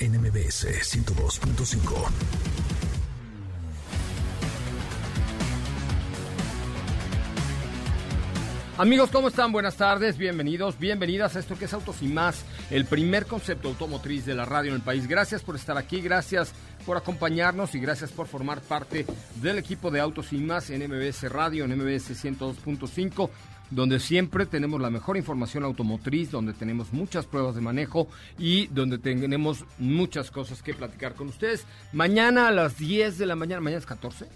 NMBS 102.5. Amigos, ¿cómo están? Buenas tardes, bienvenidos, bienvenidas a esto que es Autos y más, el primer concepto automotriz de la radio en el país. Gracias por estar aquí, gracias por acompañarnos y gracias por formar parte del equipo de Autos y más en Radio, en MBS 102.5 donde siempre tenemos la mejor información automotriz, donde tenemos muchas pruebas de manejo y donde tenemos muchas cosas que platicar con ustedes. Mañana a las 10 de la mañana, mañana es 14.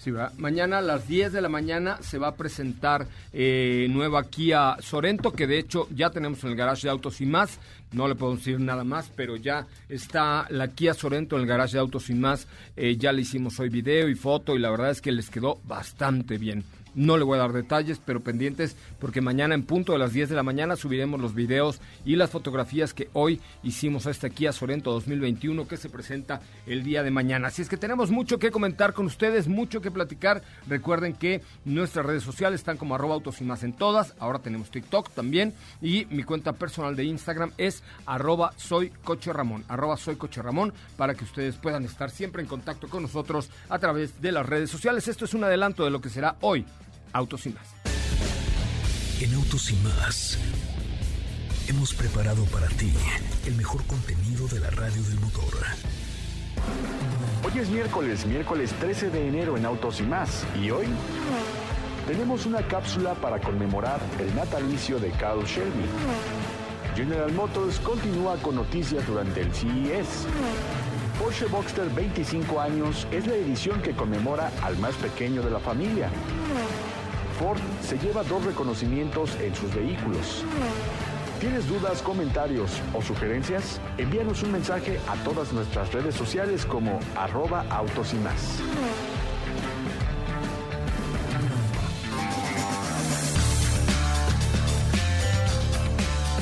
Sí, ¿verdad? Mañana a las 10 de la mañana se va a presentar eh, nueva Kia Sorento, que de hecho ya tenemos en el garage de autos y más. No le podemos decir nada más, pero ya está la Kia Sorento en el garage de autos y más. Eh, ya le hicimos hoy video y foto y la verdad es que les quedó bastante bien. No le voy a dar detalles, pero pendientes porque mañana en punto de las 10 de la mañana subiremos los videos y las fotografías que hoy hicimos a esta Kia Sorento 2021 que se presenta el día de mañana. Así es que tenemos mucho que comentar con ustedes, mucho que platicar. Recuerden que nuestras redes sociales están como arroba autos y más en todas. Ahora tenemos TikTok también y mi cuenta personal de Instagram es arroba soy coche Ramón, arroba soy coche Ramón para que ustedes puedan estar siempre en contacto con nosotros a través de las redes sociales. Esto es un adelanto de lo que será hoy Autos y más. En Autos y más hemos preparado para ti el mejor contenido de la radio del motor. Hoy es miércoles, miércoles 13 de enero en Autos y más. Y hoy tenemos una cápsula para conmemorar el natalicio de Carl Shelby. General Motors continúa con noticias durante el CES. Porsche Boxster 25 años es la edición que conmemora al más pequeño de la familia. Se lleva dos reconocimientos en sus vehículos. ¿Tienes dudas, comentarios o sugerencias? Envíanos un mensaje a todas nuestras redes sociales como arroba autos y más.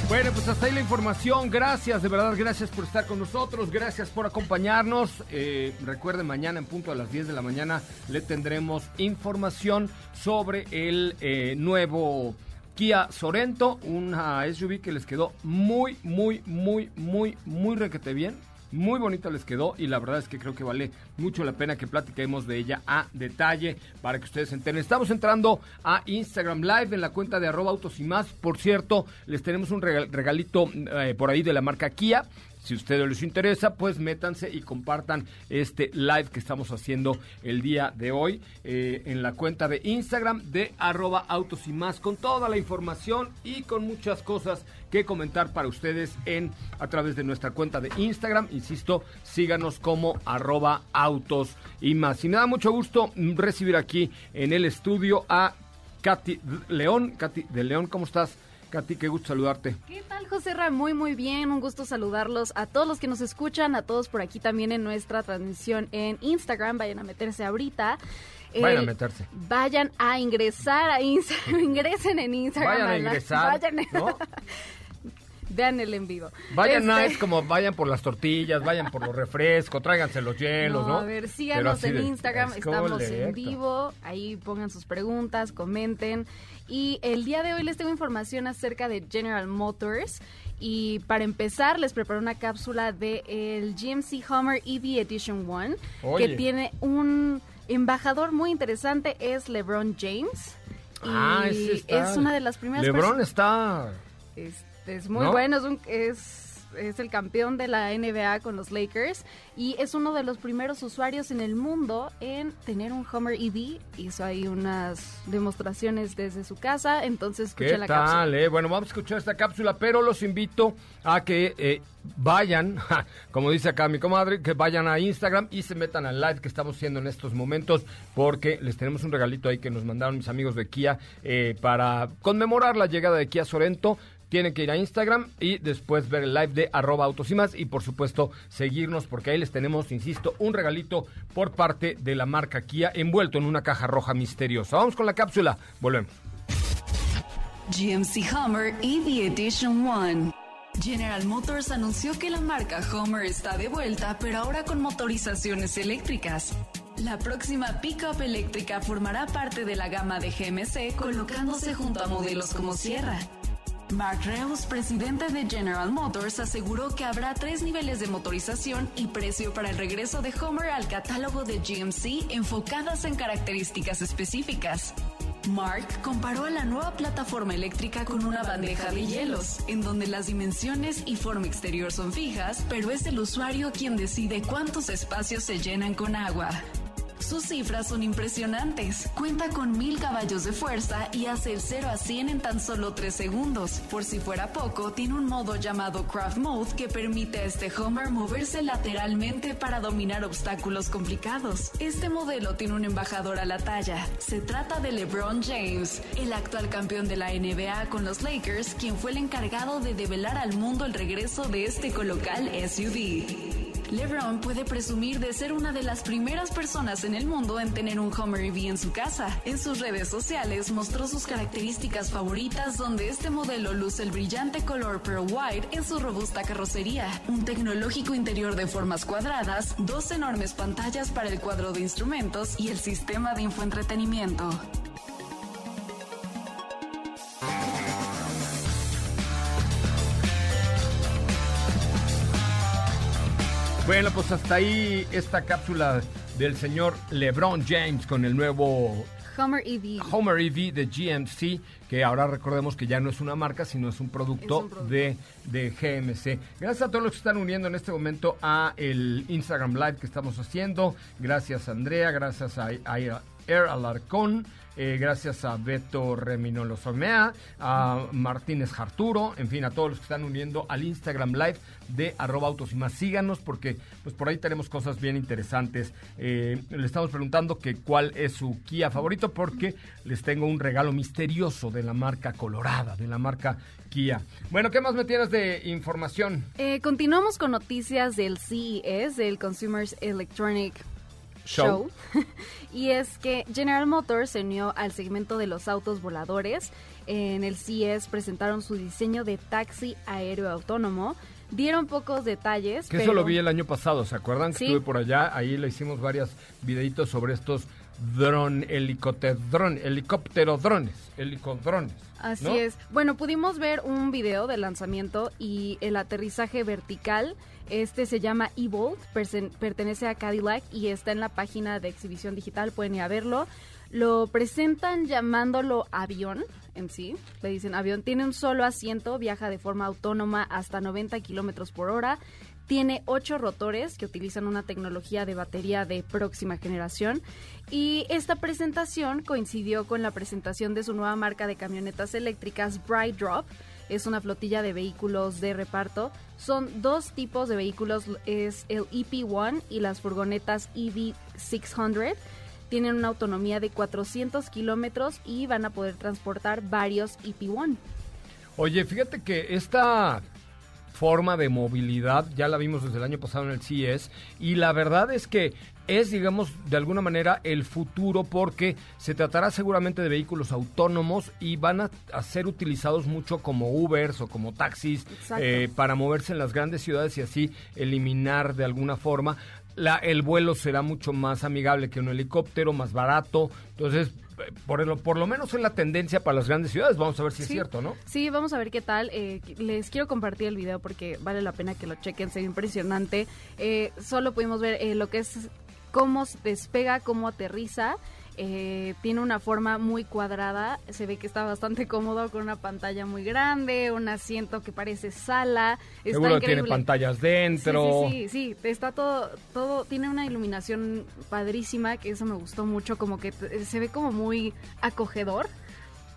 Bueno, pues hasta ahí la información. Gracias, de verdad, gracias por estar con nosotros. Gracias por acompañarnos. Eh, recuerden, mañana en punto a las 10 de la mañana le tendremos información sobre el eh, nuevo Kia Sorento, una SUV que les quedó muy, muy, muy, muy, muy requete bien muy bonita les quedó y la verdad es que creo que vale mucho la pena que platiquemos de ella a detalle para que ustedes se. Estamos entrando a Instagram Live en la cuenta de arroba autos y más. Por cierto, les tenemos un regalito eh, por ahí de la marca Kia. Si ustedes les interesa, pues métanse y compartan este live que estamos haciendo el día de hoy eh, en la cuenta de Instagram de arroba autos y más con toda la información y con muchas cosas que comentar para ustedes en a través de nuestra cuenta de Instagram. Insisto, síganos como arroba autos y más. Y me da mucho gusto recibir aquí en el estudio a Katy León. Katy de León, ¿cómo estás? Katy, qué gusto saludarte. ¿Qué tal, José Ra? Muy, muy bien. Un gusto saludarlos a todos los que nos escuchan, a todos por aquí también en nuestra transmisión en Instagram. Vayan a meterse ahorita. Vayan a meterse. Vayan a ingresar a Instagram. Ingresen en Instagram. Vayan a ingresar. Vayan ¿no? Vean el en vivo. Vayan, este... es como vayan por las tortillas, vayan por los refrescos, tráiganse los hielos, ¿no? A ver, síganos en Instagram, estamos en vivo. Ahí pongan sus preguntas, comenten. Y el día de hoy les tengo información acerca de General Motors. Y para empezar, les preparo una cápsula del el GMC Hummer EV Edition 1, que tiene un embajador muy interesante, es LeBron James. ah, ese está. es una de las primeras LeBron está... Este, es muy bueno, es, un, es es el campeón de la NBA con los Lakers y es uno de los primeros usuarios en el mundo en tener un Homer EV. Hizo ahí unas demostraciones desde su casa, entonces escucha ¿Qué la tal, cápsula. eh? Bueno, vamos a escuchar esta cápsula, pero los invito a que eh, vayan, como dice acá mi comadre, que vayan a Instagram y se metan al live que estamos haciendo en estos momentos, porque les tenemos un regalito ahí que nos mandaron mis amigos de Kia eh, para conmemorar la llegada de Kia Sorento. Tienen que ir a Instagram y después ver el live de arroba autos y más y por supuesto seguirnos porque ahí les tenemos, insisto, un regalito por parte de la marca Kia envuelto en una caja roja misteriosa. Vamos con la cápsula, volvemos. GMC Hummer EV Edition 1. General Motors anunció que la marca Hummer está de vuelta, pero ahora con motorizaciones eléctricas. La próxima pickup eléctrica formará parte de la gama de GMC, colocándose junto a modelos como Sierra. Mark Reus, presidente de General Motors, aseguró que habrá tres niveles de motorización y precio para el regreso de Hummer al catálogo de GMC enfocadas en características específicas. Mark comparó a la nueva plataforma eléctrica con una bandeja de hielos, en donde las dimensiones y forma exterior son fijas, pero es el usuario quien decide cuántos espacios se llenan con agua. Sus cifras son impresionantes. Cuenta con mil caballos de fuerza y hace el 0 a 100 en tan solo 3 segundos. Por si fuera poco, tiene un modo llamado Craft Mode que permite a este Homer moverse lateralmente para dominar obstáculos complicados. Este modelo tiene un embajador a la talla. Se trata de LeBron James, el actual campeón de la NBA con los Lakers, quien fue el encargado de develar al mundo el regreso de este colocal SUV. LeBron puede presumir de ser una de las primeras personas en el mundo en tener un Hummer EV en su casa. En sus redes sociales mostró sus características favoritas donde este modelo luce el brillante color Pearl White en su robusta carrocería, un tecnológico interior de formas cuadradas, dos enormes pantallas para el cuadro de instrumentos y el sistema de infoentretenimiento. Bueno, pues hasta ahí esta cápsula del señor LeBron James con el nuevo Hummer EV. Homer EV de GMC, que ahora recordemos que ya no es una marca, sino es un producto, Es un producto. De, de GMC. Gracias a todos los que están uniendo en este momento a el Instagram Live que estamos haciendo. Gracias Andrea, gracias a, a Air Alarcón. eh, gracias a Beto Reminolo Somea, a Martínez Jarturo, en fin, a todos los que están uniendo al Instagram Live de arroba autos y más. Síganos porque pues por ahí tenemos cosas bien interesantes. Eh, le estamos preguntando que cuál es su Kia favorito porque les tengo un regalo misterioso de la marca Colorada, de la marca Kia. Bueno, ¿qué más me tienes de información? Eh, continuamos con noticias del CES, del Consumers Electronic Show. Show. y es que General Motors se unió al segmento de los autos voladores. En el CES presentaron su diseño de taxi aéreo autónomo. Dieron pocos detalles. Que pero... eso lo vi el año pasado, ¿se acuerdan? Que Sí. estuve por allá, ahí le hicimos varios videitos sobre estos dron, helicóptero, helicóptero drones, helicodrones. Así ¿no? es. Bueno, pudimos ver un video del lanzamiento y el aterrizaje vertical. Este se llama Evolt, pertenece a Cadillac y está en la página de exhibición digital, pueden ir a verlo. Lo presentan llamándolo avión en sí, le dicen avión. Tiene un solo asiento, viaja de forma autónoma hasta 90 kilómetros por hora. Tiene ocho rotores que utilizan una tecnología de batería de próxima generación. Y esta presentación coincidió con la presentación de su nueva marca de camionetas eléctricas, Bright Drop. Es una flotilla de vehículos de reparto. Son dos tipos de vehículos, es el EP1 y las furgonetas E EV600. Tienen una autonomía de 400 kilómetros y van a poder transportar varios E EP1. Oye, fíjate que esta forma de movilidad ya la vimos desde el año pasado en el CES y la verdad es que es, digamos, de alguna manera el futuro porque se tratará seguramente de vehículos autónomos y van a, a ser utilizados mucho como Ubers o como taxis eh, para moverse en las grandes ciudades y así eliminar de alguna forma. La, el vuelo será mucho más amigable que un helicóptero, más barato. Entonces, por, el- por lo menos es la tendencia para las grandes ciudades. Vamos a ver si es cierto, ¿no? Sí, vamos a ver qué tal. Eh, les quiero compartir el video porque vale la pena que lo chequen, se ve impresionante. Eh, solo pudimos ver eh, lo que es cómo se despega, cómo aterriza. Eh, tiene una forma muy cuadrada, se ve que está bastante cómodo con una pantalla muy grande, un asiento que parece sala. Está Seguro tiene pantallas dentro. Sí, sí, sí, está todo, todo, tiene una iluminación padrísima, que eso me gustó mucho, como que se ve como muy acogedor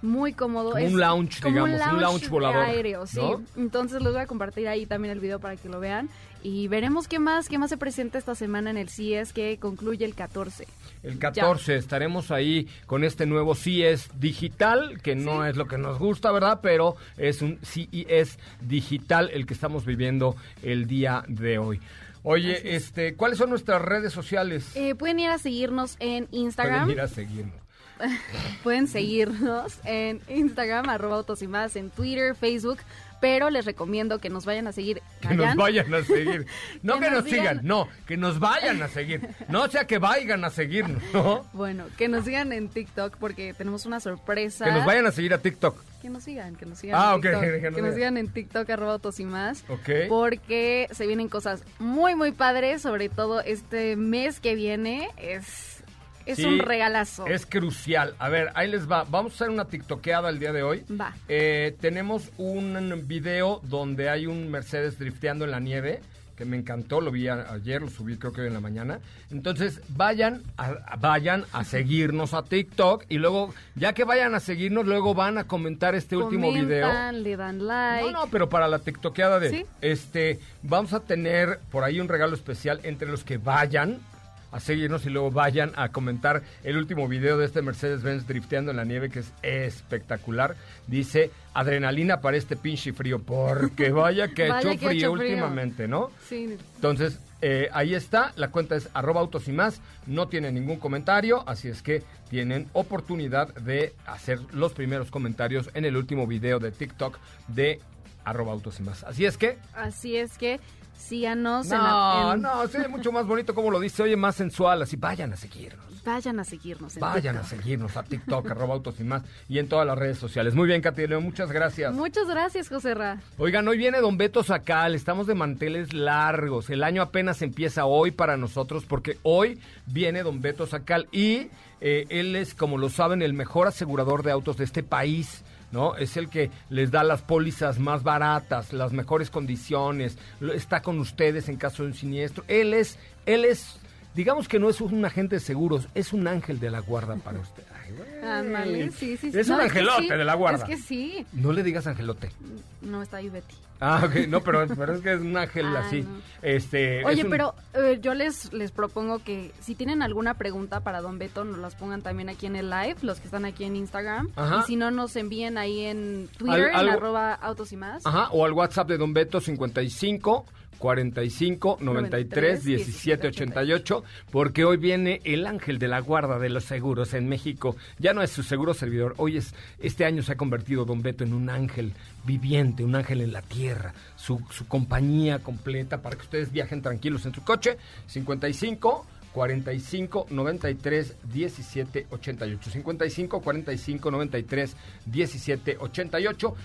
muy cómodo. es un lounge, digamos, un lounge, volador. Aéreo, sí. Entonces les voy a compartir ahí también el video para que lo vean. Y veremos qué más, qué más se presenta esta semana en el CES que concluye el 14. El 14 estaremos ahí con este nuevo CES digital, que no es lo que nos gusta, ¿verdad? Pero es un CES digital el que estamos viviendo el día de hoy. Oye, este, ¿cuáles son nuestras redes sociales? Eh, pueden ir a seguirnos en Instagram. Pueden ir a seguirnos. pueden seguirnos en Instagram, arroba autos y más, en Twitter, Facebook, pero les recomiendo que nos vayan a seguir. Que nos vayan a seguir. No que, nos, sigan, no, que nos vayan a seguir. No sea que vayan a seguirnos, ¿no? Bueno, que nos sigan en TikTok porque tenemos una sorpresa. Que nos vayan a seguir a TikTok. Que nos sigan, que nos sigan. Ah, en TikTok, que, que nos sigan en TikTok, arroba autos y más. Ok. Porque se vienen cosas muy, muy padres, sobre todo este mes que viene. Es es un regalazo. Es crucial. A ver, ahí les va. Vamos a hacer una tiktokeada el día de hoy. Va. Eh, tenemos un video donde hay un Mercedes drifteando en la nieve que me encantó, lo vi ayer, lo subí creo que hoy en la mañana. Entonces, vayan a, vayan a seguirnos a TikTok y luego, ya que vayan a seguirnos, luego van a comentar este último video. le dan like. No, no, pero para la TikTokeada de este, vamos a tener por ahí un regalo especial entre los que vayan a seguirnos y luego vayan a comentar el último video de este Mercedes-Benz drifteando en la nieve que es espectacular. Dice, adrenalina para este pinche frío, porque vaya que ha hecho, frío, últimamente, ¿no? Sí. Entonces, eh, ahí está, la cuenta es arroba autos y más, no tiene ningún comentario, así es que tienen oportunidad de hacer los primeros comentarios en el último video de TikTok de arroba autos y más. Así es que... Así es que síganos. No, en no, sí, mucho más bonito como lo dice, oye, más sensual, así vayan a seguirnos. Vayan a seguirnos. vayan a seguirnos a TikTok, arroba autos y más, y en todas las redes sociales. Muy bien, Katy muchas gracias. Muchas gracias, José Ra. Oigan, hoy viene Don Beto Sacal, estamos de manteles largos. El año apenas empieza hoy para nosotros, porque hoy viene Don Beto Sacal y eh, él es, como lo saben, el mejor asegurador de autos de este país. ¿No? Es el que les da las pólizas más baratas, las mejores condiciones, está con ustedes en caso de un siniestro. Él es, él es, digamos que no es un agente de seguros, es un ángel de la guarda para usted. sí, sí, Es un angelote de la guarda. Es que sí. No le digas angelote. No, está ahí Betty. Ah, ok, no, pero, pero es que es un ángel ah, así. Este, Oye, pero eh, yo les, les propongo que si tienen alguna pregunta para Don Beto, nos las pongan también aquí en el live, los que están aquí en Instagram. Y si no, nos envíen ahí en Twitter, en arroba autos y más. Ajá, o al WhatsApp de Don Beto 55 45 93 17 88, porque hoy viene el ángel de la guarda de los seguros en México. Ya no es su seguro servidor, hoy es, este año se ha convertido Don Beto en un ángel viviente, un ángel en la tierra, su, su compañía completa para que ustedes viajen tranquilos en su coche. 55 45 93 17 88. 55 45 93 17 88.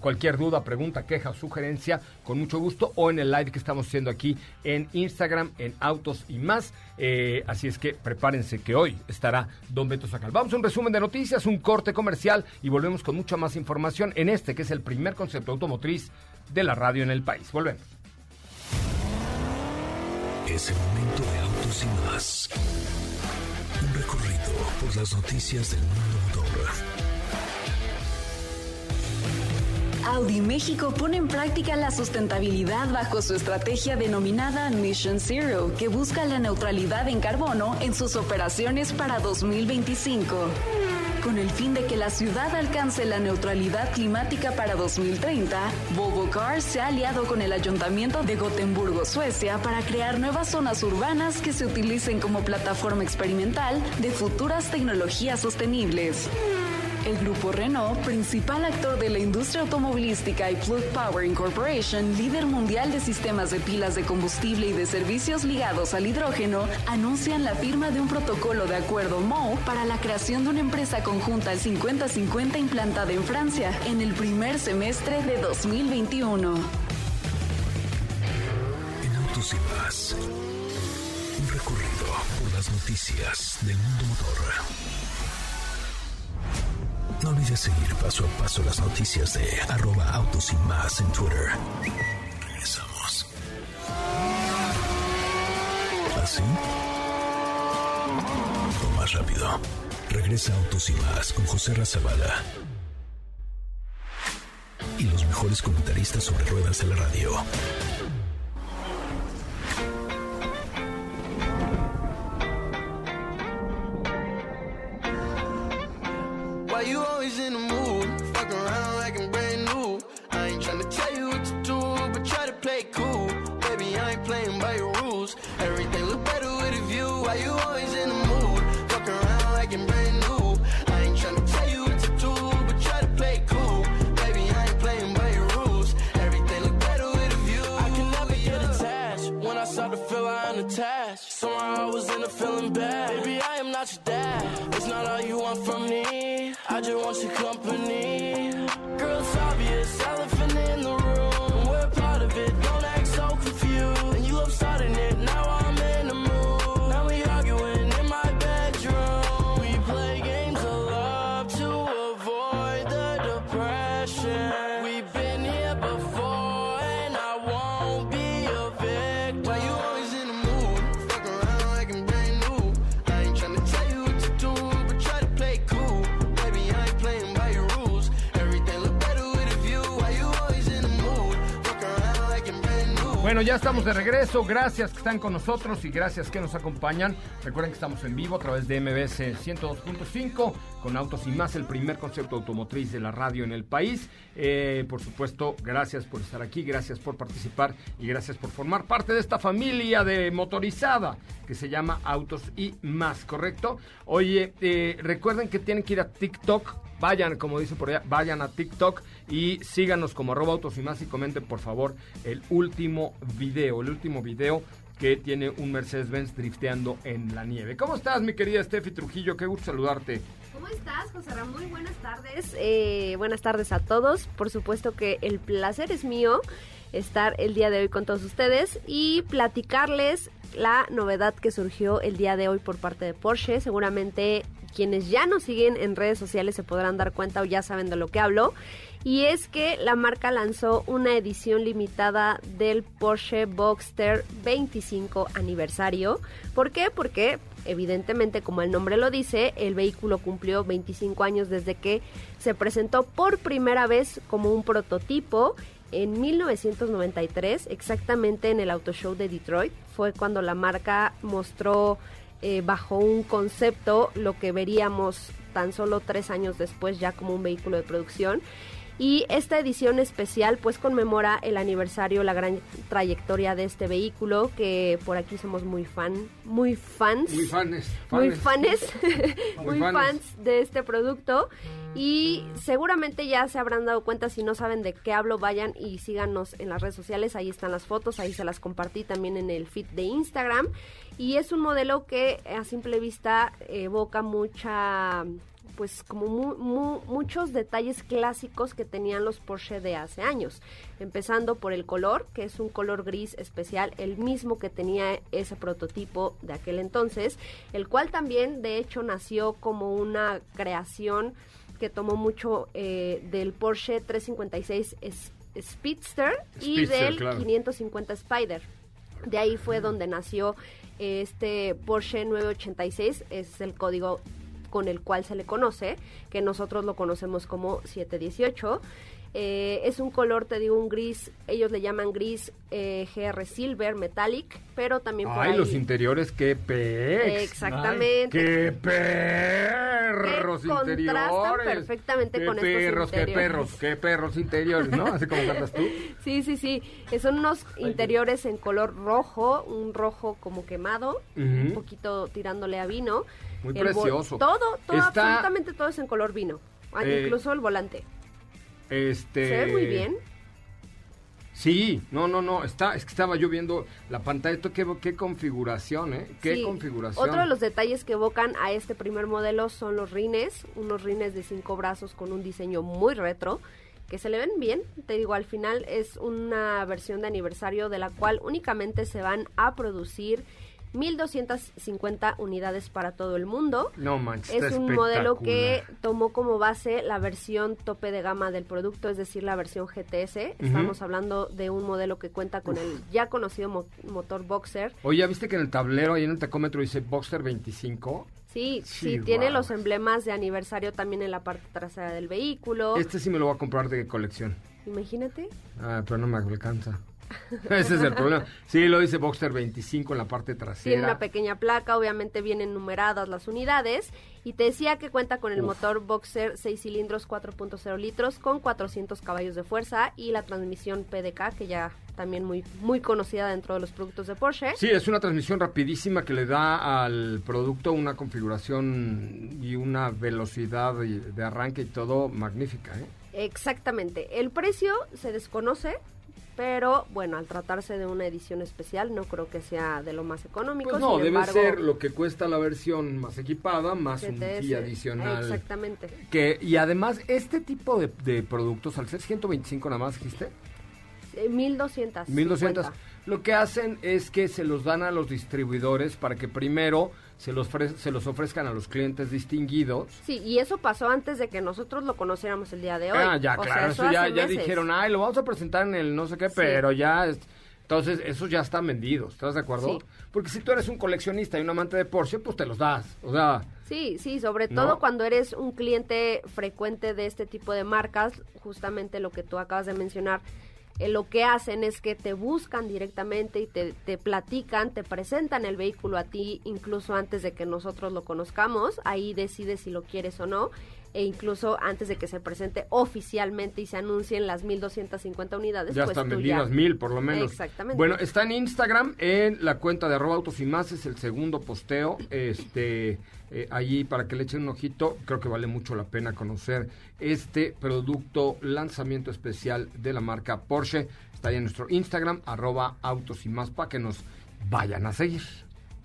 cualquier duda, pregunta, queja o sugerencia, con mucho gusto, o en el live que estamos haciendo aquí en Instagram, en Autos y más. Eh, así es que prepárense que hoy estará Don Beto Sacal. Vamos a un resumen de noticias, un corte comercial y volvemos con mucha más información en este que es el primer concepto automotriz de la radio en el país. Volvemos. Es el momento de y más. Un recorrido por las noticias del mundo motor. Audi México pone en práctica la sustentabilidad bajo su estrategia denominada Mission Zero, que busca la neutralidad en carbono en sus operaciones para 2025 con el fin de que la ciudad alcance la neutralidad climática para 2030, Volvo Cars se ha aliado con el Ayuntamiento de Gotemburgo, Suecia, para crear nuevas zonas urbanas que se utilicen como plataforma experimental de futuras tecnologías sostenibles. El grupo Renault, principal actor de la industria automovilística y Plug Power Incorporation, líder mundial de sistemas de pilas de combustible y de servicios ligados al hidrógeno, anuncian la firma de un protocolo de acuerdo MO para la creación de una empresa conjunta al 50-50 implantada en Francia en el primer semestre de 2021. En Autos y Más Un recorrido por las noticias del mundo motor. No olvides seguir paso a paso las noticias de arroba autos y más en Twitter. Regresamos. ¿Así? O más rápido. Regresa Autos y más con José Razabala. Y los mejores comentaristas sobre ruedas de la radio. Bueno, ya estamos de regreso. Gracias que están con nosotros y gracias que nos acompañan. Recuerden que estamos en vivo a través de MBS 102.5 con Autos y más, el primer concepto automotriz de la radio en el país. Eh, por supuesto, gracias por estar aquí, gracias por participar y gracias por formar parte de esta familia de motorizada que se llama Autos y más, ¿correcto? Oye, eh, recuerden que tienen que ir a TikTok vayan, como dice por allá, vayan a TikTok y síganos como arroba autos y más y comenten por favor el último video, el último video que tiene un Mercedes-Benz drifteando en la nieve. ¿Cómo estás, mi querida Steffi Trujillo? Qué gusto saludarte. ¿Cómo estás, José Ramón? Muy buenas tardes. Eh, buenas tardes a todos. Por supuesto que el placer es mío estar el día de hoy con todos ustedes y platicarles la novedad que surgió el día de hoy por parte de Porsche. Seguramente quienes ya nos siguen en redes sociales se podrán dar cuenta o ya saben de lo que hablo. Y es que la marca lanzó una edición limitada del Porsche Boxster 25 aniversario. ¿Por qué? Porque evidentemente, como el nombre lo dice, el vehículo cumplió 25 años desde que se presentó por primera vez como un prototipo en 1993, exactamente en el Auto Show de Detroit. Fue cuando la marca mostró eh, bajo un concepto lo que veríamos tan solo tres años después ya como un vehículo de producción. Y esta edición especial pues conmemora el aniversario, la gran trayectoria de este vehículo, que por aquí somos muy fan, muy fans. Muy fans. Muy fans. muy fans de este producto. Y seguramente ya se habrán dado cuenta, si no saben de qué hablo, vayan y síganos en las redes sociales, ahí están las fotos, ahí se las compartí también en el feed de Instagram. Y es un modelo que a simple vista evoca mucha pues como muchos detalles clásicos que tenían los Porsche de hace años, empezando por el color, que es un color gris especial, el mismo que tenía ese prototipo de aquel entonces, el cual también de hecho nació como una creación que tomó mucho eh, del Porsche 356 Speedster, y del 550 Spider. De ahí fue donde nació este Porsche 986, es el código con el cual se le conoce, que nosotros lo conocemos como 718. Eh, es un color, te digo, un gris, ellos le llaman gris eh, GR Silver Metallic, pero también por Ay, los interiores, qué pex. Exactamente. qué perros interiores. perfectamente con perros, estos Qué perros, qué perros interiores, ¿no? Así como cantas tú. Sí, sí, sí. Son unos interiores en color rojo, un rojo como quemado, un poquito tirándole a vino. Muy precioso. Todo, todo, absolutamente todo es en color vino. Ah, eh, incluso el volante. Este... Se ve muy bien. Sí, no, no, no, está, es que estaba yo viendo la pantalla, esto qué, qué configuración, ¿eh? Qué configuración. Otro de los detalles que evocan a este primer modelo son los rines, unos rines de cinco brazos con un diseño muy retro, que se le ven bien, te digo, al final es una versión de aniversario de la cual únicamente se van a producir 1250 unidades para todo el mundo. No manches, Es un modelo que tomó como base la versión tope de gama del producto, es decir, la versión GTS. Estamos hablando de un modelo que cuenta con el ya conocido motor Boxer. Oye, ¿ya viste que en el tablero ahí en el tacómetro dice Boxer 25? Sí, sí, tiene los emblemas de aniversario también en la parte trasera del vehículo. Este sí me lo voy a comprar de colección. Imagínate. Ah, pero no me alcanza. Ese es el problema. Sí, lo dice Boxster 25 en la parte trasera. Tiene una pequeña placa, obviamente vienen numeradas las unidades. Y te decía que cuenta con el motor Boxer 6 cilindros 4.0 litros con 400 caballos de fuerza y la transmisión PDK, que ya también muy, muy conocida dentro de los productos de Porsche. Sí, es una transmisión rapidísima que le da al producto una configuración y una velocidad de arranque y todo magnífica. ¿eh? Exactamente. El precio se desconoce, pero bueno, al tratarse de una edición especial no creo que sea de lo más económico. Pues no, debe ser lo que cuesta la versión más equipada más un fee adicional. Exactamente. Que, y además, este tipo de, de productos, al ser 125 nada más, dijiste. 1200. Eh, 1200. Lo que hacen es que se los dan a los distribuidores para que primero se los, se los ofrezcan a los clientes distinguidos. Sí, y eso pasó antes de que nosotros lo conociéramos el día de hoy. Ah, ya, claro, eso, ya, ya dijeron, ay, lo vamos a presentar en el no sé qué, pero ya... entonces, esos ya están vendidos, ¿estás de acuerdo? Porque si tú eres un coleccionista y un amante de Porsche, pues te los das, o sea... Sí, sí, sobre todo cuando eres un cliente frecuente de este tipo de marcas, justamente lo que tú acabas de mencionar, eh, lo que hacen es que te buscan directamente y te, te, platican, te presentan el vehículo a ti incluso antes de que nosotros lo conozcamos, ahí decides si lo quieres o no, e incluso antes de que se presente oficialmente y se anuncien las 1250 unidades. Ya pues están vendidas mil por lo menos. Exactamente. Bueno, está en Instagram, en la cuenta de arroba autos y más, es el segundo posteo, este eh, allí para que le echen un ojito. Creo que vale mucho la pena conocer este producto lanzamiento especial de la marca Porsche. Está ahí en nuestro Instagram, arroba autos y más, para que nos vayan a seguir.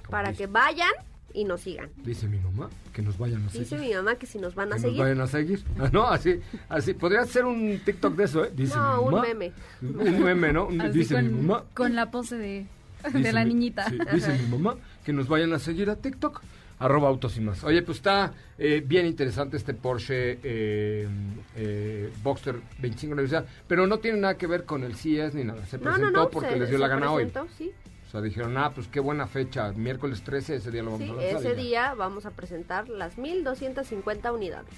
Para que vayan y nos sigan. Dice mi mamá que nos vayan a seguir. Dice mi mamá que si nos van a que seguir. Nos vayan a seguir. No, así, así. Podría ser un TikTok de eso, ¿eh? Dice no, mi mamá. un meme. Un meme, ¿no? dice mi mamá. Con la pose de, de la niñita. dice mi mamá que nos vayan a seguir a TikTok. Arroba autos y más. Oye, pues está eh, bien interesante este Porsche eh, eh, Boxster 25 aniversario, pero no tiene nada que ver con el CES ni nada. Se presentó porque les dio la gana presentó, hoy. Sí. O sea, dijeron, ah, pues qué buena fecha, miércoles 13, ese día lo vamos sí, a lanzar. ese día vamos a presentar las 1250 unidades.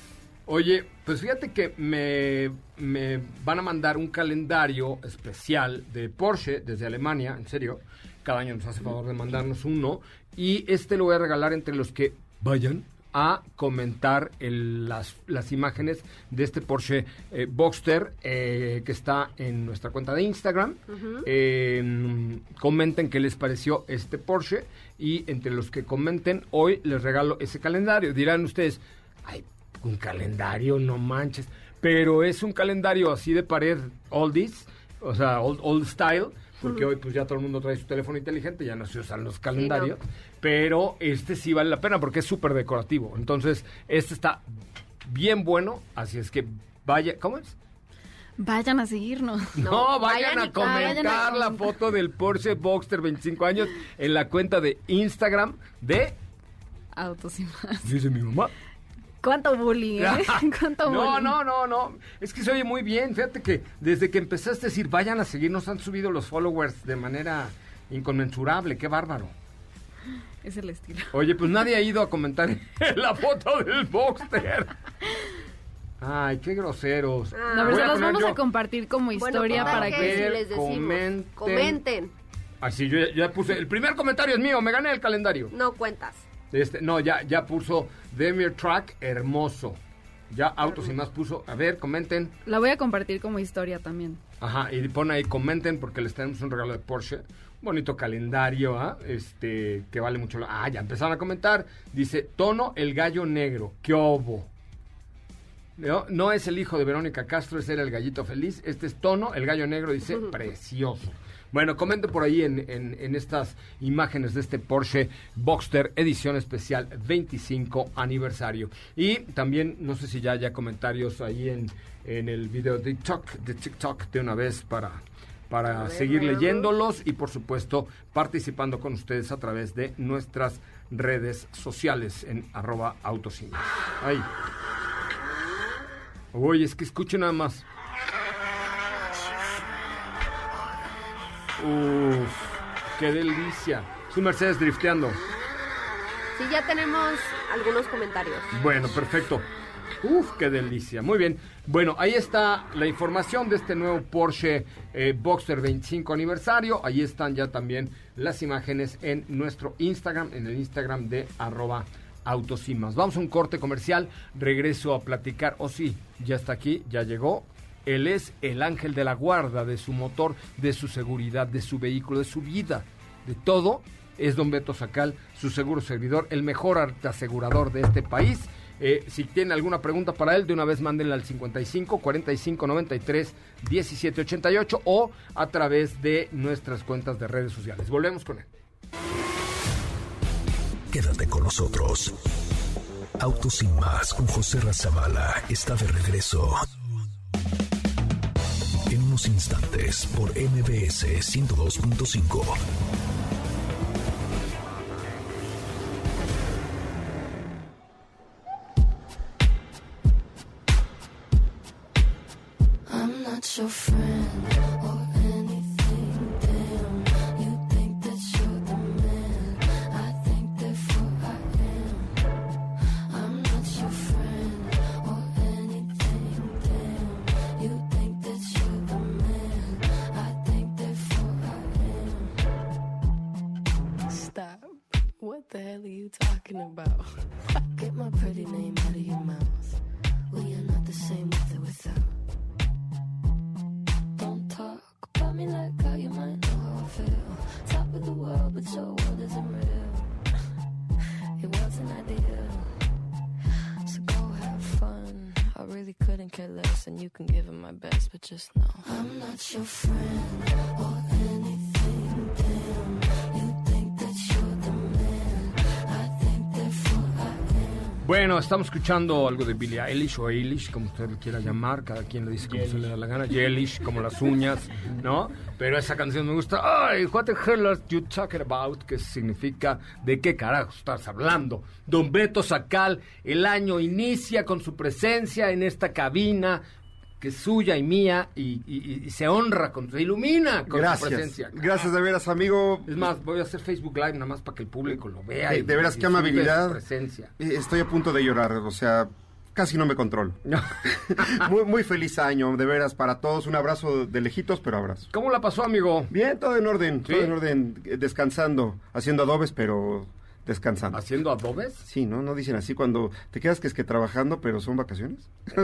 Oye, pues fíjate que me, me van a mandar un calendario especial de Porsche desde Alemania, en serio. Cada año nos hace favor de mandarnos uno. Y este lo voy a regalar entre los que vayan a comentar el, las, las imágenes de este Porsche eh, Boxster eh, que está en nuestra cuenta de Instagram. Eh, comenten qué les pareció este Porsche y entre los que comenten hoy les regalo ese calendario. Dirán ustedes, ay, un calendario, no manches. Pero es un calendario así de pared oldies, o sea, old, old style porque hoy pues ya todo el mundo trae su teléfono inteligente, ya no se usan los calendarios, pero este sí vale la pena porque es súper decorativo. Entonces, este está bien bueno, así es que vaya, ¿cómo es? Vayan a seguirnos. No, vayan, a comentar la foto del Porsche Boxster 25 años en la cuenta de Instagram de Autos y más. Dice mi mamá. ¿Cuánto bullying, eh? ¿Cuánto no, bullying? no, no, no. Es que se oye muy bien. Fíjate que desde que empezaste a decir, vayan a seguirnos, han subido los followers de manera inconmensurable. Qué bárbaro. Es el estilo. Oye, pues nadie ha ido a comentar la foto del Boxster. Ay, qué groseros. Ah, no, pero los vamos yo... a compartir como historia bueno, para que, que les decimos, comenten. comenten. Así, yo ya, ya puse. El primer comentario es mío, me gané el calendario. No cuentas. Este, no, ya, ya puso Demir Track hermoso. Ya Autos y más puso. A ver, comenten. La voy a compartir como historia también. Ajá, y pon ahí, comenten porque les tenemos un regalo de Porsche. Bonito calendario, ¿ah? Este, que vale mucho. La... Ah, ya empezaron a comentar. Dice, tono el gallo negro. ¡Qué obo! No, no es el hijo de Verónica Castro, ese era el gallito feliz. Este es tono, el gallo negro, dice, precioso. Bueno, comente por ahí en, en, en, estas imágenes de este Porsche Boxster edición especial 25 aniversario. Y también, no sé si ya haya comentarios ahí en, en el video de TikTok, de TikTok de una vez para para seguir leyéndolos y por supuesto participando con ustedes a través de nuestras redes sociales en arroba autosimas. Ahí. Oye, es que escuchen nada más. Uf, qué delicia. Su Mercedes drifteando. Sí, ya tenemos algunos comentarios. Bueno, perfecto. Uf, qué delicia. Muy bien. Bueno, ahí está la información de este nuevo Porsche eh, Boxer 25 aniversario. Ahí están ya también las imágenes en nuestro Instagram, en el Instagram de arroba autosimas. Vamos a un corte comercial. Regreso a platicar. Oh, sí, ya está aquí, ya llegó. Él es el ángel de la guarda de su motor, de su seguridad, de su vehículo, de su vida, de todo. Es don Beto Sacal, su seguro servidor, el mejor asegurador de este país eh, si tiene alguna pregunta para él, de una vez mándenla al 55 45 93 17 88 o a través de nuestras cuentas de redes sociales. Volvemos con él. Quédate con nosotros. Autos sin más con José Razabala está de regreso. En unos instantes por MBS 102.5. your friend just know I'm not your friend or anything. Damn. Bueno, estamos escuchando algo de Billie Eilish o Eilish, como usted le quiera llamar, cada quien le dice como se le da la gana, Eilish, como las uñas, ¿no? Pero esa canción me gusta, ay, what the hell are you talking about? Que significa, ¿de qué carajo estás hablando? Don Beto Sacal, el año inicia con su presencia en esta cabina, que es suya y mía y, se honra, con, se ilumina con su presencia. Gracias de veras, amigo. Es más, voy a hacer Facebook Live nada más para que el público lo vea. de veras, qué amabilidad. Presencia. Estoy a punto de llorar, o sea, casi no me controlo. muy, muy feliz año, de veras, para todos. Un abrazo de lejitos, pero abrazo. ¿Cómo la pasó, amigo? Bien, todo en orden, todo en orden, descansando, haciendo adobes, pero descansando. ¿Haciendo adobes? Sí, ¿no? No dicen así cuando te quedas que es que trabajando, pero son vacaciones.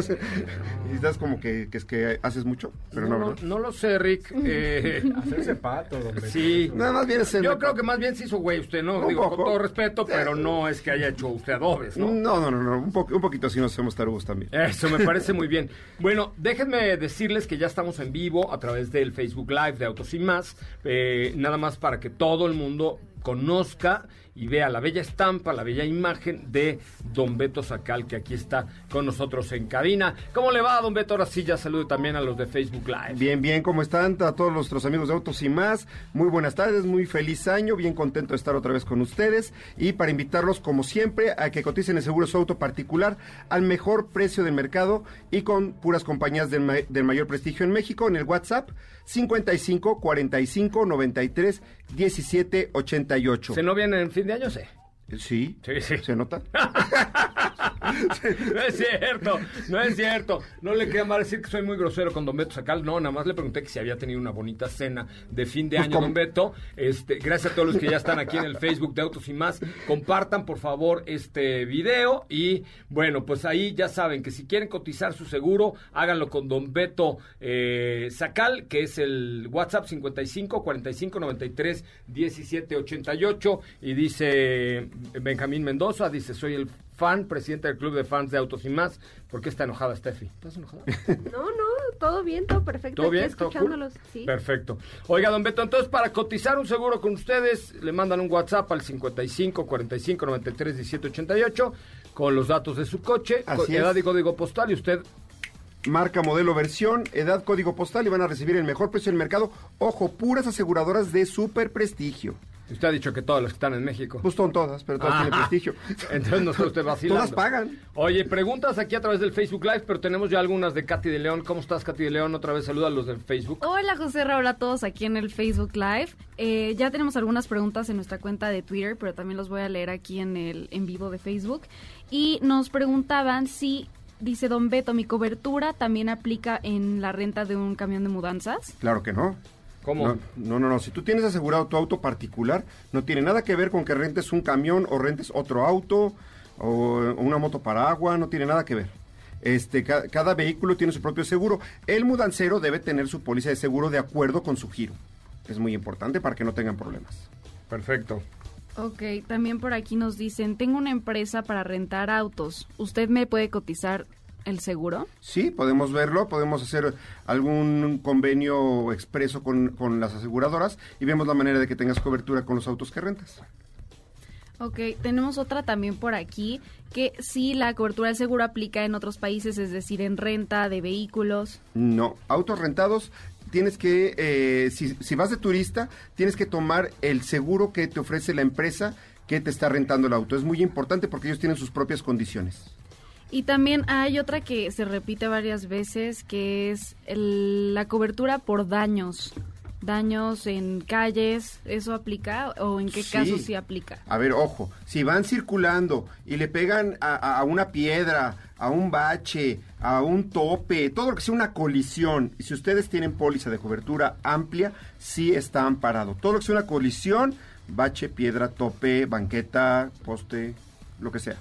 y estás como que, es que haces mucho, pero no, no, lo sé, Rick. Eh, Hacerse pato, Sí. Nada más bien Yo creo que más bien se hizo güey usted, ¿no? Digo, con todo respeto, pero no es que haya hecho usted adobes, ¿no? No, no, no, no. Un, un poquito así nos hacemos tarugos también. Eso me parece muy bien. Bueno, déjenme decirles que ya estamos en vivo a través del Facebook Live de Autos y Más. Eh, nada más para que todo el mundo conozca y vea la bella estampa, la bella imagen de Don Beto Sacal, que aquí está con nosotros en cabina. ¿Cómo le va, Don Beto? Ahora sí, ya saludo también a los de Facebook Live. Bien, bien, ¿cómo están? A todos nuestros amigos de Autos y más. Muy buenas tardes, muy feliz año, bien contento de estar otra vez con ustedes y para invitarlos, como siempre, a que coticen el seguro su auto particular al mejor precio del mercado y con puras compañías del, del mayor prestigio en México en el WhatsApp 55 45 93 17 88. ¿Se no viene en fin de año? Sí, sí, sí. ¿Se nota? no es cierto, no es cierto. No le queda mal decir que soy muy grosero con Don Beto Sacal. No, nada más le pregunté que si había tenido una bonita cena de fin de pues año, Don Beto. Este, gracias a todos los que ya están aquí en el Facebook de Autos y más. Compartan, por favor, este video. Y bueno, pues ahí ya saben que si quieren cotizar su seguro, háganlo con Don Beto eh, Sacal, que es el WhatsApp 55 45 93 17 88. Y dice Benjamín Mendoza, dice: Soy el fan, presidente del club de fans de Autos y más. ¿Por qué está enojada, Steffi? ¿Estás enojada? No, no, todo bien, todo perfecto. ¿Todo bien? escuchándolos, sí. Perfecto. Oiga, don Beto, entonces para cotizar un seguro con ustedes, le mandan un WhatsApp al 55 45 93 17 88 con los datos de su coche, con edad y código postal y usted marca, modelo, versión, edad, código postal y van a recibir el mejor precio del mercado. Ojo, puras aseguradoras de super prestigio. Usted ha dicho que todas las que están en México. Pues son todas, pero todas tienen prestigio. Entonces no está usted vacilando. Todas pagan. Oye, preguntas aquí a través del Facebook Live, pero tenemos ya algunas de Katy de León. ¿Cómo estás, Katy de León? Otra vez saluda a los del Facebook. Hola, José Raúl, a todos aquí en el Facebook Live. Eh, ya tenemos algunas preguntas en nuestra cuenta de Twitter, pero también los voy a leer aquí en el en vivo de Facebook. Y nos preguntaban si Dice Don Beto, ¿mi cobertura también aplica en la renta de un camión de mudanzas? Claro que no. ¿Cómo? No, no, no, no. Si tú tienes asegurado tu auto particular, no tiene nada que ver con que rentes un camión o rentes otro auto o una moto para agua, no tiene nada que ver. Este, ca- cada vehículo tiene su propio seguro. El mudancero debe tener su póliza de seguro de acuerdo con su giro. Es muy importante para que no tengan problemas. Perfecto. Ok, también por aquí nos dicen, tengo una empresa para rentar autos. ¿Usted me puede cotizar el seguro? Sí, podemos verlo, podemos hacer algún convenio expreso con, con las aseguradoras y vemos la manera de que tengas cobertura con los autos que rentas. Ok, tenemos otra también por aquí, que sí, la cobertura del seguro aplica en otros países, es decir, en renta de vehículos. No, autos rentados, tienes que, eh, si, si vas de turista, tienes que tomar el seguro que te ofrece la empresa que te está rentando el auto. Es muy importante porque ellos tienen sus propias condiciones. Y también hay otra que se repite varias veces, que es el- la cobertura por daños. Daños en calles, ¿eso aplica o en qué Sí. casos sí aplica? A ver, ojo, si van circulando y le pegan a, a- a una piedra, a un bache, a un tope, todo lo que sea una colisión, y si ustedes tienen póliza de cobertura amplia, sí está amparado. Todo lo que sea una colisión, bache, piedra, tope, banqueta, poste, lo que sea.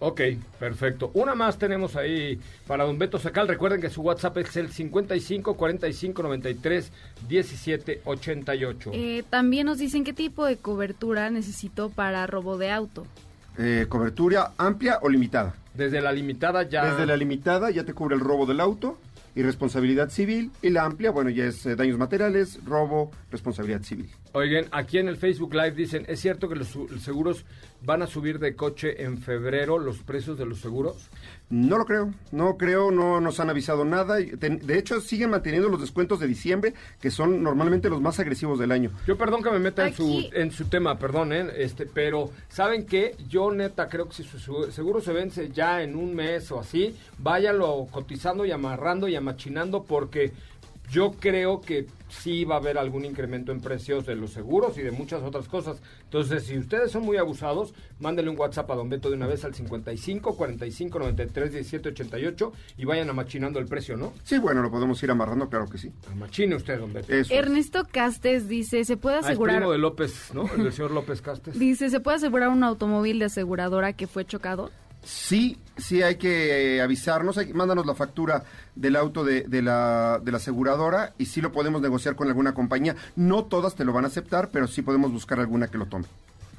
Ok, perfecto. Una más tenemos ahí para don Beto Sacal. Recuerden que su WhatsApp es el 55 45 93 17 88. Eh, también nos dicen qué tipo de cobertura necesito para robo de auto. Eh, cobertura amplia o limitada. Desde la limitada ya. Desde la limitada ya te cubre el robo del auto y responsabilidad civil. Y la amplia, bueno, ya es eh, daños materiales, robo, responsabilidad civil. Oigan, aquí en el Facebook Live dicen, ¿es cierto que los seguros van a subir de coche en febrero los precios de los seguros? No lo creo, no creo, no nos han avisado nada. De hecho, siguen manteniendo los descuentos de diciembre, que son normalmente los más agresivos del año. Yo perdón que me meta en su, en su tema, perdón, ¿eh? este, pero ¿saben qué? Yo neta creo que si su, su seguro se vence ya en un mes o así, váyalo cotizando y amarrando y amachinando porque yo creo que sí va a haber algún incremento en precios de los seguros y de muchas otras cosas. Entonces, si ustedes son muy abusados, mándenle un WhatsApp a Don Beto de una vez al 55 45 93 17 88 y vayan amachinando el precio, ¿no? Sí, bueno, lo podemos ir amarrando, claro que sí. Amachine usted, Don Beto. Eso es. Ernesto Castes dice, ¿se puede Ah, es asegurar? primo de López, ¿no? El del señor López Castes. Dice, ¿se puede asegurar un automóvil de aseguradora que fue chocado? Sí, sí hay que eh, avisarnos, hay, mándanos la factura del auto de, de la, de la aseguradora y sí lo podemos negociar con alguna compañía. No todas te lo van a aceptar, pero sí podemos buscar alguna que lo tome.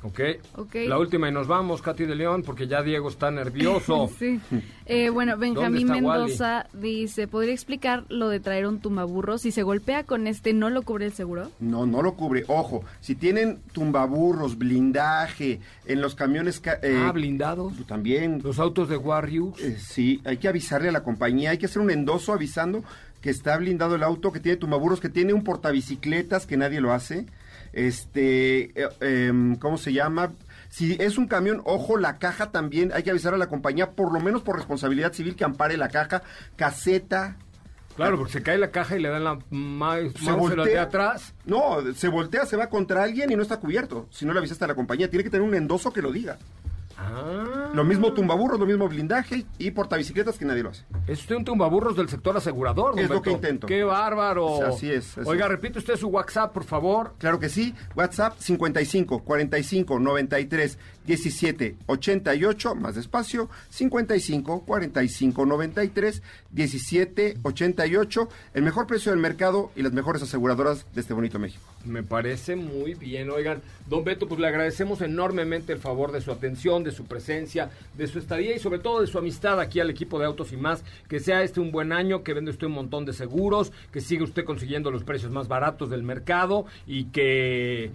Ok. Ok. La última y nos vamos, Katy de León, porque ya Diego está nervioso. Sí. Eh, bueno, Benjamín Wally? Mendoza dice, ¿podría explicar lo de traer un tumbaburro? Si se golpea con este, ¿no lo cubre el seguro? No, no lo cubre. Ojo, si tienen tumbaburros, blindaje en los camiones... ca- eh, ah, blindados. También, Los autos de Warriors. eh, sí, hay que avisarle a la compañía, hay que hacer un endoso avisando que está blindado el auto, que tiene tumbaburros, que tiene un portabicicletas, que nadie lo hace. Este, eh, em, ¿cómo se llama? Si es un camión, ojo, la caja también, hay que avisar a la compañía, por lo menos por responsabilidad civil, que ampare la caja, caseta. Claro, porque se cae la caja y le dan la Se mouse de voltea. atrás. No, se voltea, se va contra alguien y no está cubierto. Si no le avisaste a la compañía, tiene que tener un endoso que lo diga. Ah. Lo mismo tumbaburros, lo mismo blindaje y portabicicletas que nadie lo hace. Es usted un tumbaburros del sector asegurador, Es lo que intento. Qué bárbaro. Así es, así Oiga, es. repite usted su WhatsApp, por favor. Claro que sí. WhatsApp 55 45 93 17 88, más despacio, 55 45 93 17 88, el mejor precio del mercado y las mejores aseguradoras de este bonito México. Me parece muy bien. Oigan, don Beto, pues le agradecemos enormemente el favor de su atención, de su presencia, de su estadía y sobre todo de su amistad aquí al equipo de Autos y más. Que sea este un buen año, que vende usted un montón de seguros, que siga usted consiguiendo los precios más baratos del mercado y que...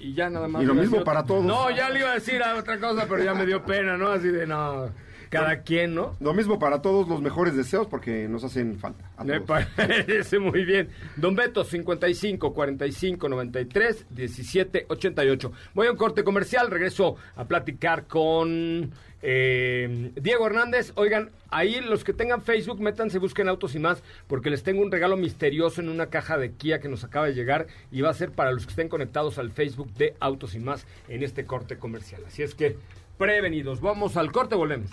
Y ya nada más. Y lo a mismo para todos. No, ya le iba a decir a otra cosa, pero ya me dio pena, ¿no? Así de no. Cada quien, ¿no? Lo mismo para todos los mejores deseos porque nos hacen falta. Me parece muy bien. Don Beto, 55 45 93 17 88. Voy a un corte comercial, regreso a platicar con eh, Diego Hernández. Oigan, ahí los que tengan Facebook, métanse, busquen autos y más, porque les tengo un regalo misterioso en una caja de Kia que nos acaba de llegar y va a ser para los que estén conectados al Facebook de Autos y más en este corte comercial. Así es que, prevenidos, vamos al corte, volvemos.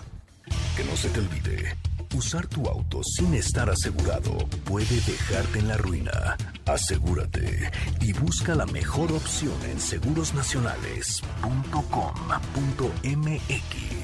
Que no se te olvide. Usar tu auto sin estar asegurado puede dejarte en la ruina. Asegúrate y busca la mejor opción en segurosnacionales.com.mx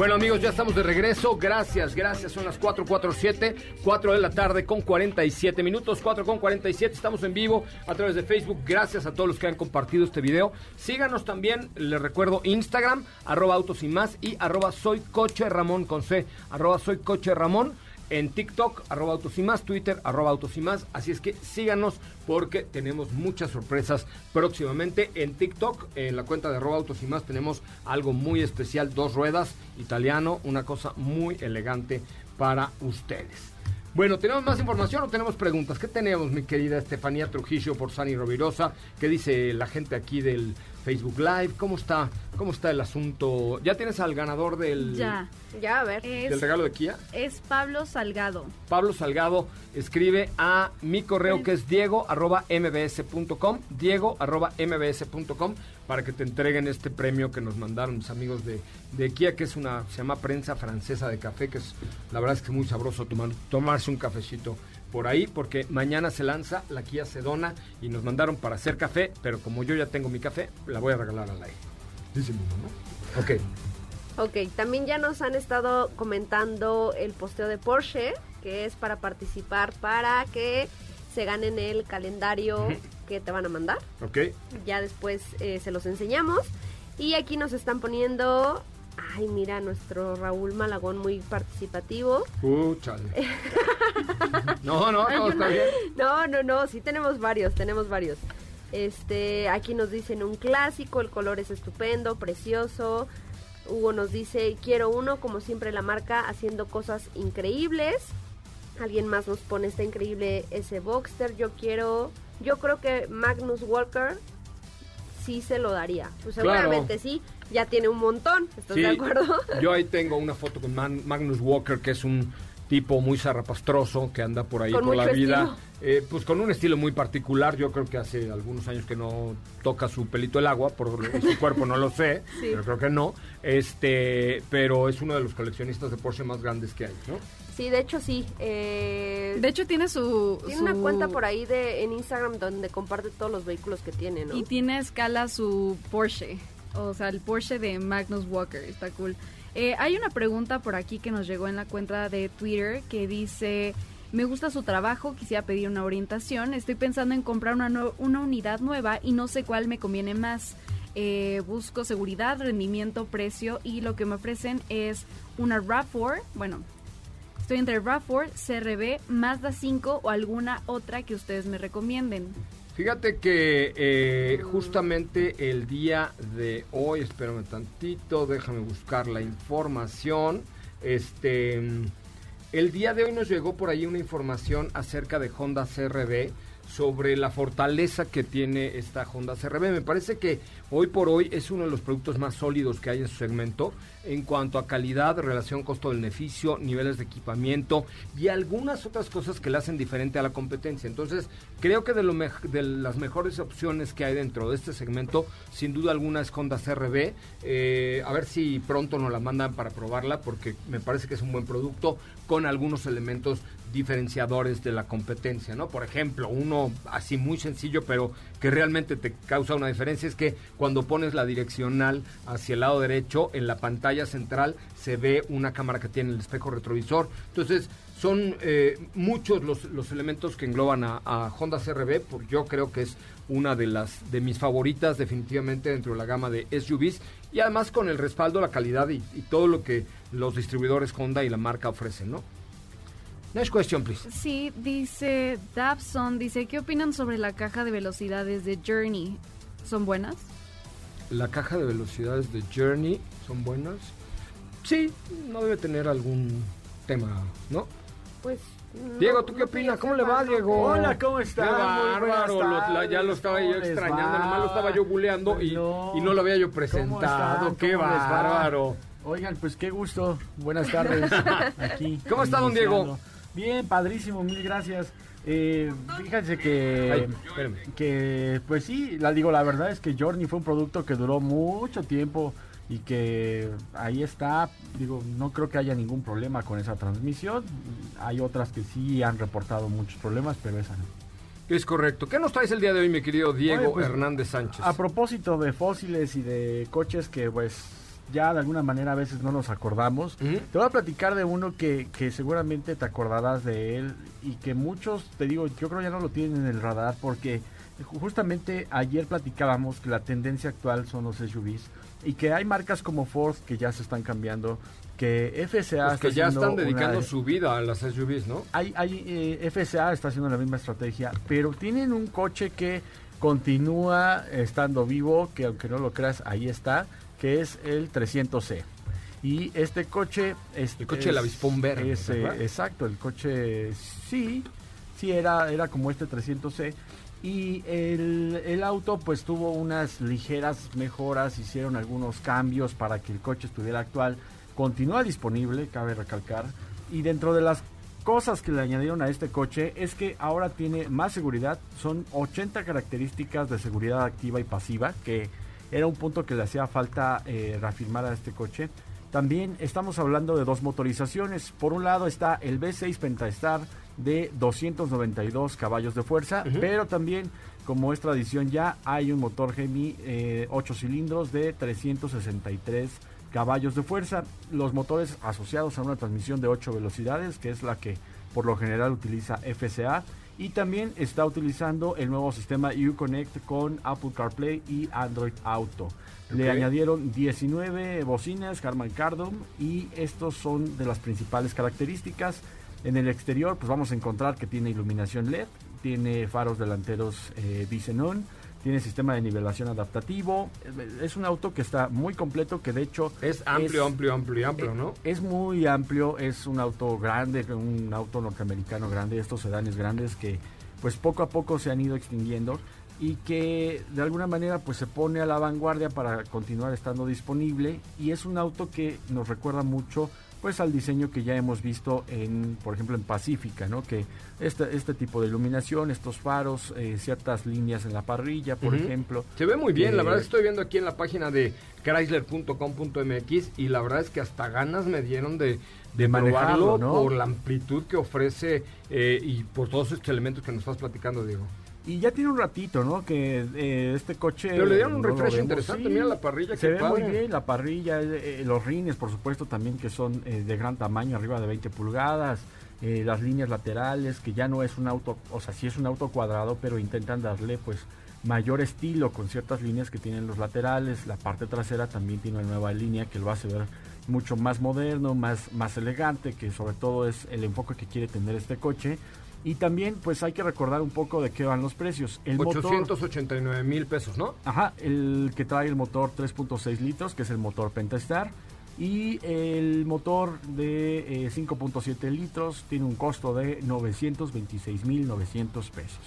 Bueno amigos, ya estamos de regreso. Gracias, gracias. Son las 4.47, 4 de la tarde con 47 minutos, 4 con 47. Estamos en vivo a través de Facebook. Gracias a todos los que han compartido este video. Síganos también, les recuerdo, Instagram, arroba autos y más y arroba soy coche Ramón con C, arroba soy coche Ramón en TikTok, arroba autos y más, Twitter, arroba autos y más. Así es que síganos porque tenemos muchas sorpresas próximamente. En TikTok, en la cuenta de arroba autos y más, tenemos algo muy especial, dos ruedas, italiano, una cosa muy elegante para ustedes. Bueno, ¿tenemos más información o tenemos preguntas? ¿Qué tenemos, mi querida Estefanía Trujillo por Sani Rovirosa? ¿Qué dice la gente aquí del Facebook Live? ¿Cómo está? ¿Cómo está el asunto? ¿Ya tienes al ganador del Ya, Ya, a ver. del regalo de Kia? Es Pablo Salgado. Pablo Salgado escribe a mi correo que es diego arroba mbs.com, diego arroba mbs.com para que te entreguen este premio que nos mandaron mis amigos de, de Kia, que es una, se llama prensa francesa de café, que es, la verdad es que es muy sabroso tomar, tomarse un cafecito por ahí, porque mañana se lanza la Kia Sedona y nos mandaron para hacer café, pero como yo ya tengo mi café, la voy a regalar al aire. Dice mi ¿no? Ok. Ok, también ya nos han estado comentando el posteo de Porsche, que es para participar para que se ganen el calendario que te van a mandar. Ok. Ya después eh, se los enseñamos. Y aquí nos están poniendo... Ay, mira, nuestro Raúl Malagón muy participativo. Uh, chale. no, no, no, está bien. No, no, no, sí tenemos varios, tenemos varios. Este, aquí nos dicen un clásico, el color es estupendo, precioso. Hugo nos dice, quiero uno, como siempre la marca, haciendo cosas increíbles. Alguien más nos pone, está increíble ese Boxster, yo quiero, yo creo que Magnus Walker sí se lo daría. Pues seguramente sí, ya tiene un montón, ¿estás Sí, de acuerdo? Yo ahí tengo una foto con Man- Magnus Walker, que es un tipo muy zarrapastroso que anda por ahí Con por la vida. Eh, pues con un estilo muy particular. Yo creo que hace algunos años que no toca su pelito el agua, por su cuerpo no lo sé, Sí. pero creo que no. Este, pero es uno de los coleccionistas de Porsche más grandes que hay, ¿no? Sí, de hecho sí. eh, De hecho tiene su... tiene su- una cuenta por ahí de en Instagram donde comparte todos los vehículos que tiene, ¿no? Y tiene a escala su Porsche. o sea, el Porsche de Magnus Walker, está cool. Eh, hay una pregunta por aquí que nos llegó en la cuenta de Twitter que dice, me gusta su trabajo, quisiera pedir una orientación, estoy pensando en comprar una, una unidad nueva y no sé cuál me conviene más. Eh, busco seguridad, rendimiento, precio y lo que me ofrecen es una RAV4, bueno, estoy entre RAV4, CRB, Mazda 5 o alguna otra que ustedes me recomienden. Fíjate que eh, justamente el día de hoy, espérame tantito, déjame buscar la información. Este, el día de hoy nos llegó por ahí una información acerca de Honda CRB sobre la fortaleza que tiene esta Honda CRB. Me parece que hoy por hoy es uno de los productos más sólidos que hay en su segmento en cuanto a calidad, relación costo-beneficio, niveles de equipamiento y algunas otras cosas que le hacen diferente a la competencia. Entonces, creo que de, lo de las mejores opciones que hay dentro de este segmento, sin duda alguna es Honda CRB. Eh, a ver si pronto nos la mandan para probarla porque me parece que es un buen producto con algunos elementos diferenciadores de la competencia, ¿no? Por ejemplo, uno así muy sencillo, pero que realmente te causa una diferencia es que cuando pones la direccional hacia el lado derecho, en la pantalla central se ve una cámara que tiene el espejo retrovisor. Entonces, son eh, muchos los, los, elementos que engloban a, Honda CRB, porque yo creo que es una de las de mis favoritas definitivamente dentro de la gama de SUVs y además con el respaldo, la calidad y, y todo lo que los distribuidores Honda y la marca ofrecen, ¿no? Next question, please. Sí, dice Dabson, dice, ¿qué opinan sobre la caja de velocidades de Journey? ¿Son buenas? La caja de velocidades de Journey, ¿son buenas? Sí, no debe tener algún tema, ¿no? Pues Diego, ¿tú qué opinas? ¿Cómo le va, Diego? Hola, ¿cómo estás? Qué bárbaro, ya lo estaba yo extrañando, nomás lo estaba yo buleando y, y, no lo había yo presentado. Qué bárbaro. Oigan, pues qué gusto. Buenas tardes. Aquí. ¿Cómo está, don Diego? Bien, padrísimo, mil gracias. Eh, fíjense que, que, pues sí, la digo, la verdad es que Journey fue un producto que duró mucho tiempo y que ahí está, digo, no creo que haya ningún problema con esa transmisión. Hay otras que sí han reportado muchos problemas, pero esa no. Es correcto. ¿Qué nos traes el día de hoy, mi querido Diego pues, Hernández Sánchez? A propósito de fósiles y de coches que pues ya de alguna manera a veces no nos acordamos. Te voy a platicar de uno que, que, seguramente te acordarás de él y que muchos, te digo, yo creo ya no lo tienen en el radar porque justamente ayer platicábamos que la tendencia actual son los SUVs y que hay marcas como Ford que ya se están cambiando, que FSA pues que ya están dedicando su vida a las SUVs, ¿no? Hay, hay eh, FSA está haciendo la misma estrategia, pero tienen un coche que continúa estando vivo, que aunque no lo creas, ahí está que es el 300C. Y este coche... Es, el coche de la Vispón Verde. exacto, el coche sí, sí era, era como este 300C. Y el, el, auto pues tuvo unas ligeras mejoras, hicieron algunos cambios para que el coche estuviera actual. Continúa disponible, cabe recalcar. Y dentro de las cosas que le añadieron a este coche es que ahora tiene más seguridad. Son 80 características de seguridad activa y pasiva que era un punto que le hacía falta eh, reafirmar a este coche. También estamos hablando de dos motorizaciones. Por un lado está el V6 Pentastar de 292 caballos de fuerza, pero también, como es tradición ya, hay un motor Gemi 8 eh, cilindros de 363 caballos de fuerza. Los motores asociados a una transmisión de 8 velocidades, que es la que por lo general utiliza FCA y también está utilizando el nuevo sistema Uconnect con Apple CarPlay y Android Auto. Le añadieron 19 bocinas Harman Kardon y estos son de las principales características. En el exterior pues vamos a encontrar que tiene iluminación LED, tiene faros delanteros eh, Bisenon, tiene sistema de nivelación adaptativo. Es un auto que está muy completo, que de hecho... Es amplio, amplio, amplio, amplio, ¿no? Es muy amplio, es un auto grande, un auto norteamericano grande, estos sedanes grandes que pues poco a poco se han ido extinguiendo y que de alguna manera pues se pone a la vanguardia para continuar estando disponible y es un auto que nos recuerda mucho pues al diseño que ya hemos visto en, por ejemplo, en Pacífica, ¿no? Que este, este tipo de iluminación, estos faros, eh, ciertas líneas en la parrilla, por ejemplo. Se ve muy bien, la verdad estoy viendo aquí en la página de chrysler.com.mx y la verdad es que hasta ganas me dieron de, de, manejarlo por la amplitud que ofrece eh, y por todos estos elementos que nos estás platicando, Diego. Y ya tiene un ratito, ¿no? Que eh, este coche... Pero le dieron un refresh interesante, mira la parrilla. Se ve muy bien la parrilla, eh, los rines, por supuesto, también que son eh, de gran tamaño, arriba de 20 pulgadas. Las líneas laterales, que ya no es un auto, o sea, sí es un auto cuadrado, pero intentan darle pues mayor estilo con ciertas líneas que tienen los laterales. La parte trasera también tiene una nueva línea que lo hace ver mucho más moderno, más, más elegante, que sobre todo es el enfoque que quiere tener este coche. Y también, pues hay que recordar un poco de qué van los precios. El 889 mil pesos, ¿no? Ajá, el que trae el motor 3.6 litros, que es el motor Pentastar. Y el motor de 5.7 eh, litros tiene un costo de 926 mil 900 pesos.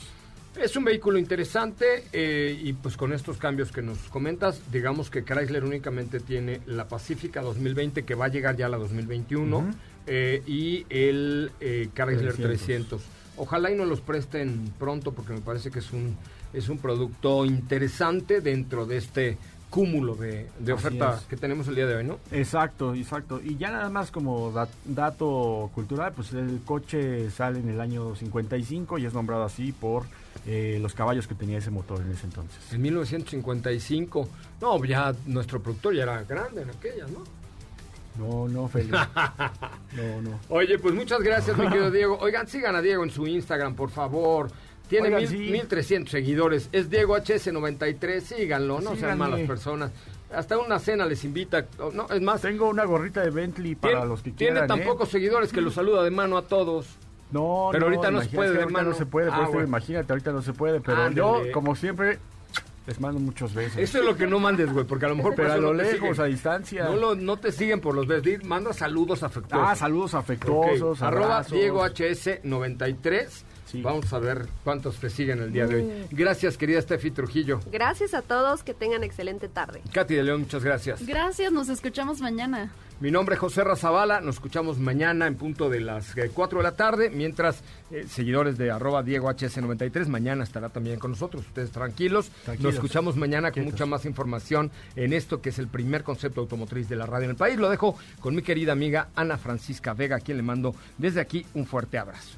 Es un vehículo interesante eh, y pues con estos cambios que nos comentas, digamos que Chrysler únicamente tiene la Pacífica 2020 que va a llegar ya a la 2021 eh, y el Chrysler 300. Ojalá y nos los presten pronto porque me parece que es un, es un producto interesante dentro de este cúmulo de, oferta que tenemos el día de hoy, ¿no? Exacto, exacto. Y ya nada más como dato cultural, pues el coche sale en el año 55 y es nombrado así por eh, los caballos que tenía ese motor en ese entonces. En 1955, no, ya nuestro productor ya era grande en aquellas, ¿no? No, no, Félix. no, no. Oye, pues muchas gracias, mi querido Diego. Oigan, sigan a Diego en su Instagram, por favor. Tiene mil, 1300 seguidores. Es Diego HS93. Síganlo, no sean malas personas. Hasta una cena les invita. No, es más. Tengo una gorrita de Bentley para los que quieran. Tiene tan ¿eh? pocos seguidores que lo saluda de mano a todos. No, pero ahorita no se puede, hermano. no se puede, ah, imagínate, ahorita no se puede, pero yo, como siempre, les mando muchos besos. Eso es lo que no mandes, güey, porque a lo mejor... Pero a lo lejos, a distancia. No, no te siguen por los besos. Manda saludos afectuosos. Ah, saludos afectuosos, Arroba Diego HS93. Vamos a ver cuántos te siguen el día de hoy. Mm. Gracias, querida Steffi Trujillo. Gracias a todos, que tengan excelente tarde. Katy de León, muchas gracias. Gracias, nos escuchamos mañana. Mi nombre es José Razabala, nos escuchamos mañana en punto de las 4 eh, de la tarde, mientras eh, seguidores de arroba Diego HS93, mañana estará también con nosotros, ustedes tranquilos. Nos escuchamos mañana con mucha más información en esto que es el primer concepto automotriz de la radio en el país. Lo dejo con mi querida amiga Ana Francisca Vega, a quien le mando desde aquí un fuerte abrazo.